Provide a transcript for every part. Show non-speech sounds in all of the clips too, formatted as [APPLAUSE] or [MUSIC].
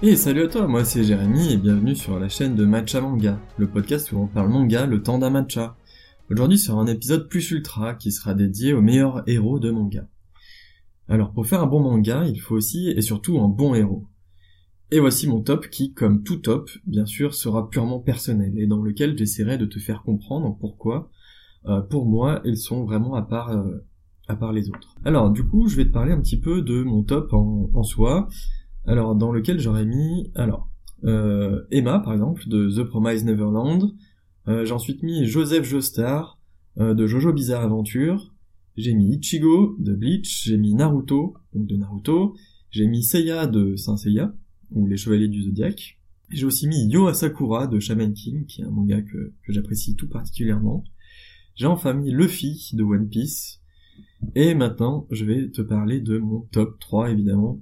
Et salut à toi, moi c'est Jérémy et bienvenue sur la chaîne de Matcha Manga, le podcast où on parle manga le temps d'un matcha. Aujourd'hui sera un épisode plus ultra qui sera dédié aux meilleurs héros de manga. Alors pour faire un bon manga, il faut aussi et surtout un bon héros. Et voici mon top qui, comme tout top, bien sûr, sera purement personnel et dans lequel j'essaierai de te faire comprendre pourquoi, euh, pour moi, ils sont vraiment à part, euh, à part les autres. Alors du coup, je vais te parler un petit peu de mon top en soi, alors dans lequel j'aurais mis alors euh, Emma par exemple de The Promise Neverland. Euh, j'ai ensuite mis Joseph Joestar euh, de Jojo Bizarre Adventure. J'ai mis Ichigo de Bleach. J'ai mis Naruto donc de Naruto. J'ai mis Seiya de Saint Seiya ou les Chevaliers du Zodiaque. J'ai aussi mis Yo Asakura de Shaman King qui est un manga que, que j'apprécie tout particulièrement. J'ai enfin mis Luffy de One Piece. Et maintenant, je vais te parler de mon top 3 évidemment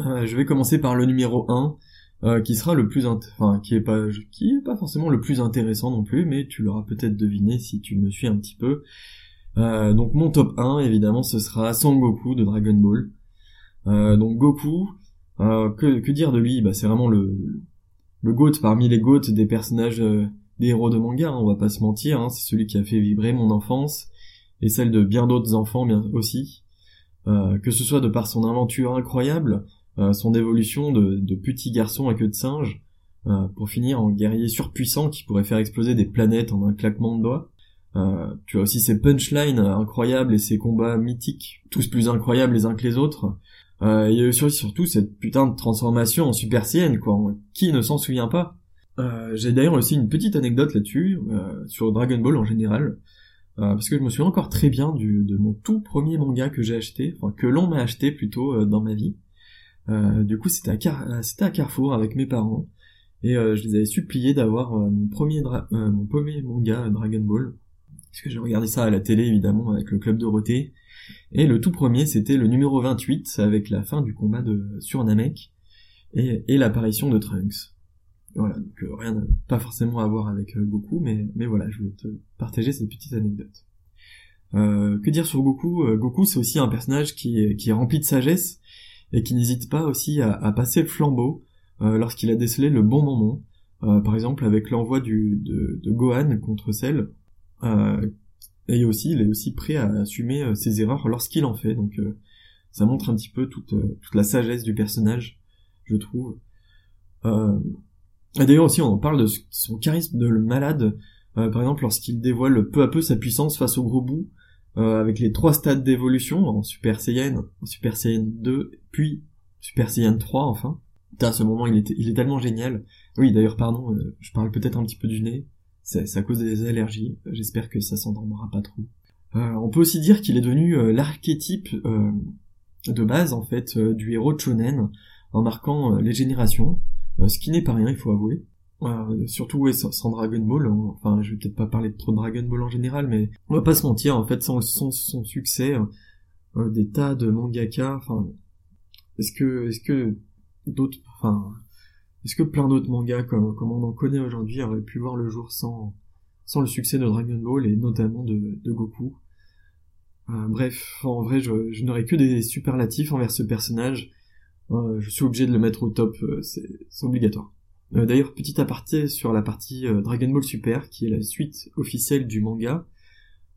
euh, je vais commencer par le numéro 1, euh, qui sera le plus enfin qui est pas qui est pas forcément le plus intéressant non plus, mais tu l'auras peut-être deviné si tu me suis un petit peu. Euh, donc mon top 1 évidemment ce sera Son Goku de Dragon Ball. donc Goku, que, dire de lui? Bah c'est vraiment le le goat parmi les goats des personnages des héros de manga, hein, on va pas se mentir, hein, c'est celui qui a fait vibrer mon enfance et celle de bien d'autres enfants aussi. que ce soit de par son aventure incroyable, son évolution de, petit garçon à queue de singe, euh, pour finir en guerrier surpuissant qui pourrait faire exploser des planètes en un claquement de doigts. Euh, tu as aussi ses punchlines incroyables et ses combats mythiques, tous plus incroyables les uns que les autres. Euh, il y a eu surtout cette putain de transformation en Super Saiyan, quoi. Qui ne s'en souvient pas euh, J'ai d'ailleurs aussi une petite anecdote là-dessus, euh, sur Dragon Ball en général, parce que je me souviens encore très bien du, de mon tout premier manga que j'ai acheté, enfin que l'on m'a acheté plutôt dans ma vie. Euh, du coup, c'était à, Car euh, c'était à Carrefour avec mes parents. Et euh, je les avais suppliés d'avoir mon, premier manga Dragon Ball. Parce que j'ai regardé ça à la télé, évidemment, avec le Club Dorothée. Et le tout premier, c'était le numéro 28, avec la fin du combat de sur Namek. Et, et l'apparition de Trunks. Voilà, donc rien, pas forcément à voir avec Goku, mais, mais voilà, je voulais te partager cette petite anecdote. Que dire sur Goku? Goku, c'est aussi un personnage qui est rempli de sagesse et qui n'hésite pas aussi à, passer le flambeau euh, lorsqu'il a décelé le bon moment. Euh, par exemple avec l'envoi de, de, Gohan contre Cell. Euh, et aussi, il est aussi prêt à assumer ses erreurs lorsqu'il en fait. Donc ça montre un petit peu toute, toute la sagesse du personnage, je trouve. et d'ailleurs aussi, on en parle de son charisme de malade. par exemple, lorsqu'il dévoile peu à peu sa puissance face au gros bout, euh, avec les trois stades d'évolution en Super Saiyan, en Super Saiyan 2, puis Super Saiyan 3 enfin. à ce moment il, était, il est tellement génial. Oui d'ailleurs pardon, euh, je parle peut-être un petit peu du nez, c'est à cause des allergies, j'espère que ça s'entendra pas trop. Euh, on peut aussi dire qu'il est devenu euh, l'archétype de base en fait du héros de en marquant les générations, ce qui n'est pas rien il faut avouer. Euh, surtout ouais, sans, Dragon Ball, hein. enfin je vais peut-être pas parler de trop de Dragon Ball en général, mais on va pas se mentir, en fait sans, son succès, euh, euh, des tas de mangaka, enfin est-ce que d'autres, plein d'autres mangas comme, on en connaît aujourd'hui auraient pu voir le jour sans le succès de Dragon Ball et notamment de, Goku? Bref, en vrai, je, n'aurais que des superlatifs envers ce personnage. je suis obligé de le mettre au top, c'est obligatoire. Euh, d'ailleurs, petit aparté sur la partie euh, Dragon Ball Super, qui est la suite officielle du manga,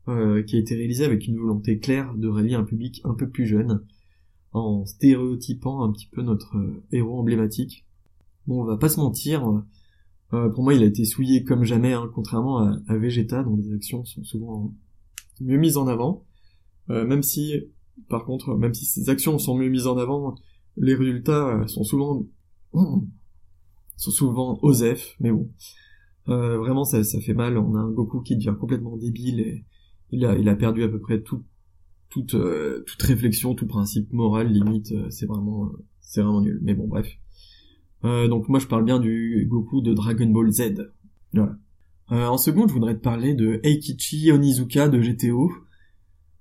euh, qui a été réalisée avec une volonté claire de rallier un public un peu plus jeune, en stéréotypant un petit peu notre héros emblématique. Bon, on va pas se mentir, pour moi il a été souillé comme jamais, hein, contrairement à, Vegeta, dont les actions sont souvent mieux mises en avant, même si, par contre, même si ses actions sont mieux mises en avant, les résultats sont souvent [CLEARS THROAT] sont souvent Osef, mais bon. Euh, vraiment, ça, ça fait mal. On a un Goku qui devient complètement débile et il a, il a perdu à peu près tout, toute, euh, toute réflexion, tout principe moral, limite. Euh, c'est vraiment, c'est vraiment nul. Mais bon, bref. donc moi, je parle bien du Goku de Dragon Ball Z. Voilà. en second, je voudrais te parler de Eikichi Onizuka de GTO.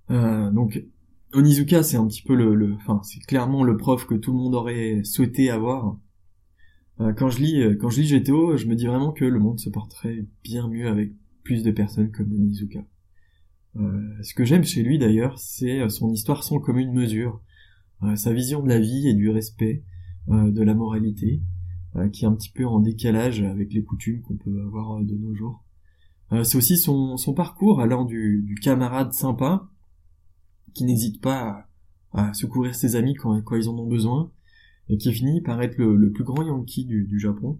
donc Onizuka, c'est un petit peu le, enfin, c'est clairement le prof que tout le monde aurait souhaité avoir. Euh, quand je lis euh, quand je lis GTO, je me dis vraiment que le monde se porterait bien mieux avec plus de personnes comme Onizuka. Euh, ce que j'aime chez lui d'ailleurs, c'est son histoire sans commune mesure, sa vision de la vie et du respect, de la moralité. qui est un petit peu en décalage avec les coutumes qu'on peut avoir de nos jours. c'est aussi son, son parcours allant du, du camarade sympa qui n'hésite pas à, secourir ses amis quand, quand ils en ont besoin, et qui finit par être le, plus grand Yankee du, du Japon.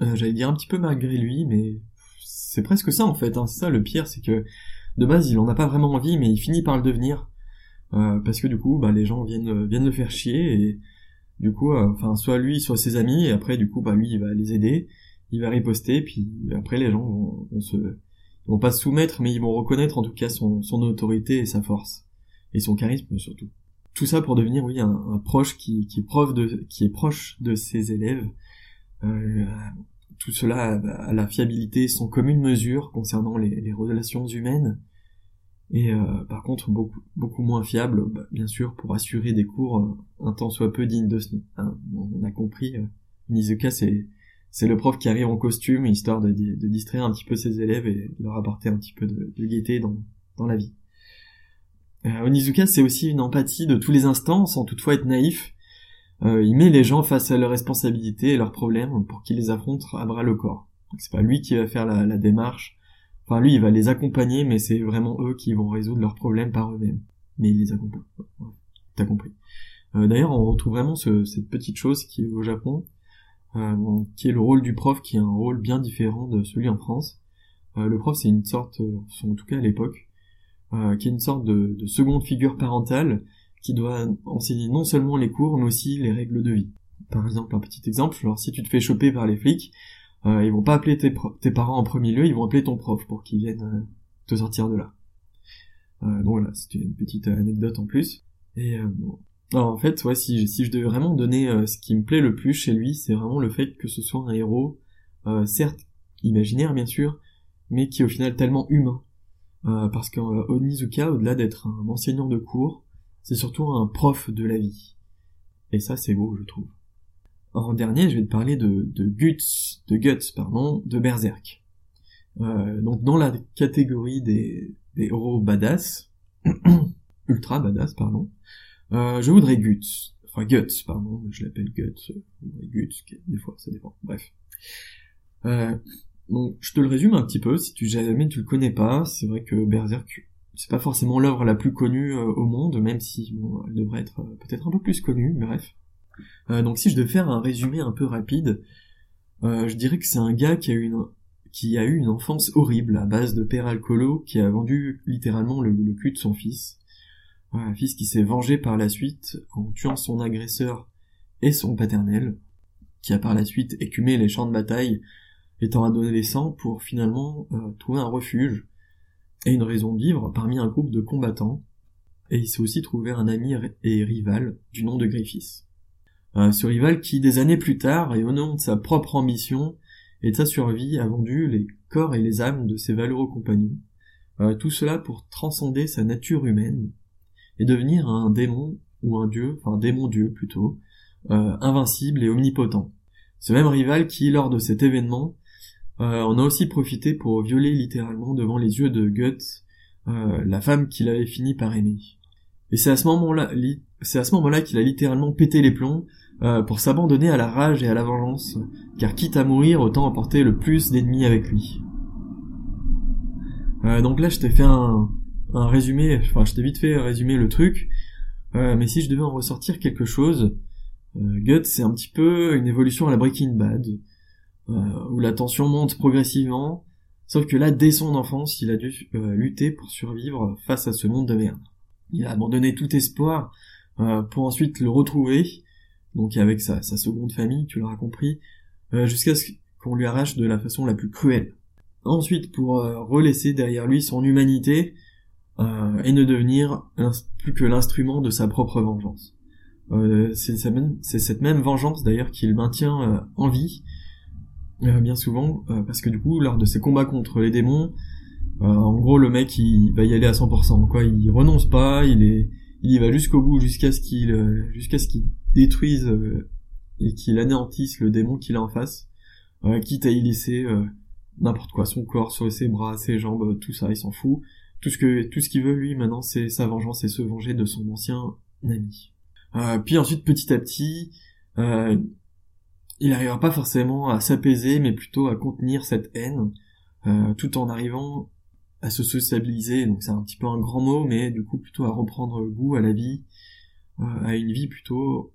Euh, J'allais dire un petit peu malgré lui, mais c'est presque ça en fait. Hein. C'est ça le pire, c'est que de base il en a pas vraiment envie, mais il finit par le devenir euh, parce que du coup, bah, les gens viennent viennent le faire chier et du coup, euh, enfin soit lui, soit ses amis, et après du coup, bah lui il va les aider, il va riposter, puis après les gens vont, vont se pas se soumettre, mais ils vont reconnaître en tout cas son, son autorité et sa force et son charisme surtout. Tout ça pour devenir oui un, proche qui, qui est de qui est proche de ses élèves. Euh, tout cela a, la fiabilité sans commune mesure concernant les relations humaines et euh, par contre beaucoup beaucoup moins fiable bah, bien sûr pour assurer des cours euh, un temps soit peu dignes de ce. Hein, on a compris euh, c'est c'est le prof qui arrive en costume histoire de, de, distraire un petit peu ses élèves et leur apporter un petit peu de, de gaieté dans dans la vie. Euh, Onizuka, c'est aussi une empathie de tous les instants, sans toutefois être naïf. Euh, il met les gens face à leurs responsabilités et leurs problèmes pour qu'ils les affrontent à bras le corps. C'est pas lui qui va faire la, démarche. Enfin, lui, il va les accompagner, mais c'est vraiment eux qui vont résoudre leurs problèmes par eux-mêmes. Mais il les accompagne. T'as compris. Euh, d'ailleurs, on retrouve vraiment cette petite chose qui est au Japon, euh, qui est le rôle du prof, qui est un rôle bien différent de celui en France. le prof, c'est une sorte, en tout cas à l'époque, euh, qui est une sorte de, de, seconde figure parentale qui doit enseigner non seulement les cours mais aussi les règles de vie. Par exemple, un petit exemple, alors si tu te fais choper par les flics, euh, ils vont pas appeler tes, tes, parents en premier lieu, ils vont appeler ton prof pour qu'il vienne euh, te sortir de là. Euh, donc voilà, c'était une petite anecdote en plus. Et euh, bon. Alors en fait, ouais, si, si je devais vraiment donner ce qui me plaît le plus chez lui, c'est vraiment le fait que ce soit un héros, certes imaginaire bien sûr, mais qui est au final tellement humain. Euh, parce qu'Onizuka, au-delà d'être un enseignant de cours, c'est surtout un prof de la vie. Et ça, c'est beau, je trouve. En dernier, je vais te parler de, de Guts, de Guts, pardon, de Berserk. Euh, donc dans la catégorie des, des héros badass, [CLEARS THROAT] ultra badass, pardon, euh, je voudrais Guts, enfin Guts, pardon, je l'appelle Guts, Guts, des fois, ça dépend, bref. Euh, donc je te le résume un petit peu, si tu jamais tu le connais pas, c'est vrai que Berserk, c'est pas forcément l'œuvre la plus connue euh, au monde, même si bon, elle devrait être euh, peut-être un peu plus connue, bref. Euh, donc si je devais faire un résumé un peu rapide, je dirais que c'est un gars qui a eu une qui a eu une enfance horrible à base de père alcoolo qui a vendu littéralement le, le cul de son fils. un fils qui s'est vengé par la suite en tuant son agresseur et son paternel, qui a par la suite écumé les champs de bataille étant adolescent pour finalement euh, trouver un refuge et une raison de vivre parmi un groupe de combattants, et il s'est aussi trouvé un ami et rival du nom de Griffiths. Euh, ce rival qui, des années plus tard, et au nom de sa propre ambition et de sa survie, a vendu les corps et les âmes de ses valeureux compagnons, euh, tout cela pour transcender sa nature humaine et devenir un démon ou un dieu, enfin démon-dieu plutôt, invincible et omnipotent. Ce même rival qui, lors de cet événement, euh, on a aussi profité pour violer littéralement devant les yeux de euh, la femme qu'il avait fini par aimer. Et c'est à ce moment-là, qu'il a littéralement pété les plombs euh, pour s'abandonner à la rage et à la vengeance, car quitte à mourir, autant emporter le plus d'ennemis avec lui. donc là, je t'ai fait un, un résumé, enfin, je t'ai vite fait résumer le truc, mais si je devais en ressortir quelque chose, Guts, c'est un petit peu une évolution à la Breaking Bad. Euh, où la tension monte progressivement, sauf que là, dès son enfance, il a dû euh, lutter pour survivre face à ce monde de merde. Il a abandonné tout espoir euh, pour ensuite le retrouver, donc avec sa, seconde famille, tu l'auras compris, jusqu'à ce qu'on lui arrache de la façon la plus cruelle. Ensuite, pour relaisser derrière lui son humanité et ne devenir plus que l'instrument de sa propre vengeance. c'est cette même vengeance d'ailleurs qu'il maintient en vie euh, bien souvent, euh, parce que du coup, lors de ses combats contre les démons, euh, en gros, le mec, il va y aller à 100%, quoi. Il renonce pas, il est, il y va jusqu'au bout, jusqu'à ce qu'il, jusqu'à ce qu'il détruise et qu'il anéantisse le démon qu'il a en face, quitte à y laisser n'importe quoi, son corps, ses bras, ses jambes, tout ça, il s'en fout. Tout ce que, tout ce qu'il veut lui maintenant, c'est sa vengeance et se venger de son ancien ami. puis ensuite, petit à petit, il n'arrivera pas forcément à s'apaiser, mais plutôt à contenir cette haine, euh, tout en arrivant à se sociabiliser. Donc c'est un petit peu un grand mot, mais du coup plutôt à reprendre goût à la vie, euh, à une vie plutôt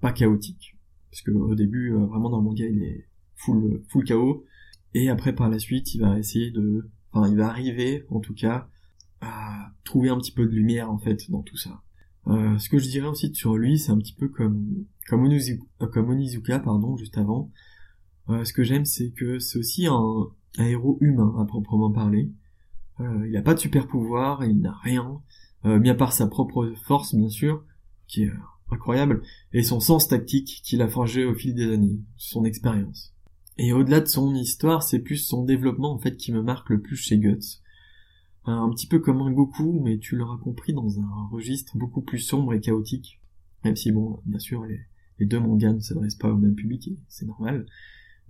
pas chaotique. Parce que au début, euh, vraiment dans le manga, il est full, full chaos. Et après, par la suite, il va essayer de, enfin, il va arriver, en tout cas, à trouver un petit peu de lumière, en fait, dans tout ça. Euh, ce que je dirais aussi sur lui, c'est un petit peu comme, comme, Onizuka, euh, comme Onizuka, pardon, juste avant. Euh, ce que j'aime, c'est que c'est aussi un, un, héros humain, à proprement parler. Euh, il n'a pas de super pouvoir, il n'a rien, euh, mis part sa propre force, bien sûr, qui est incroyable, et son sens tactique qu'il a forgé au fil des années, son expérience. Et au-delà de son histoire, c'est plus son développement en fait qui me marque le plus chez Guts. Un petit peu comme un Goku, mais tu l'auras compris dans un registre beaucoup plus sombre et chaotique. Même si bon, bien sûr, les, deux mangas ne s'adressent pas au même public, c'est normal.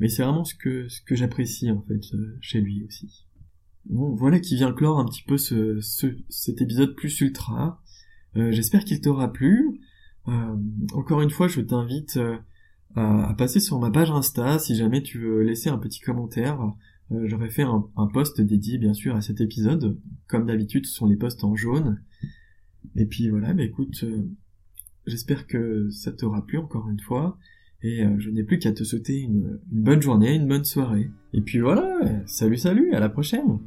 Mais c'est vraiment ce que, ce que j'apprécie en fait euh, chez lui aussi. Bon, voilà qui vient clore un petit peu ce, cet épisode plus ultra. Euh, j'espère qu'il t'aura plu. Euh, encore une fois, je t'invite euh, à, passer sur ma page Insta si jamais tu veux laisser un petit commentaire. Euh, j'aurais fait un, un, post dédié bien sûr à cet épisode. Comme d'habitude, ce sont les posts en jaune. Et puis voilà, bah écoute, j'espère que ça t'aura plu encore une fois. Et je n'ai plus qu'à te souhaiter une bonne journée, une bonne soirée. Et puis voilà, salut salut, à la prochaine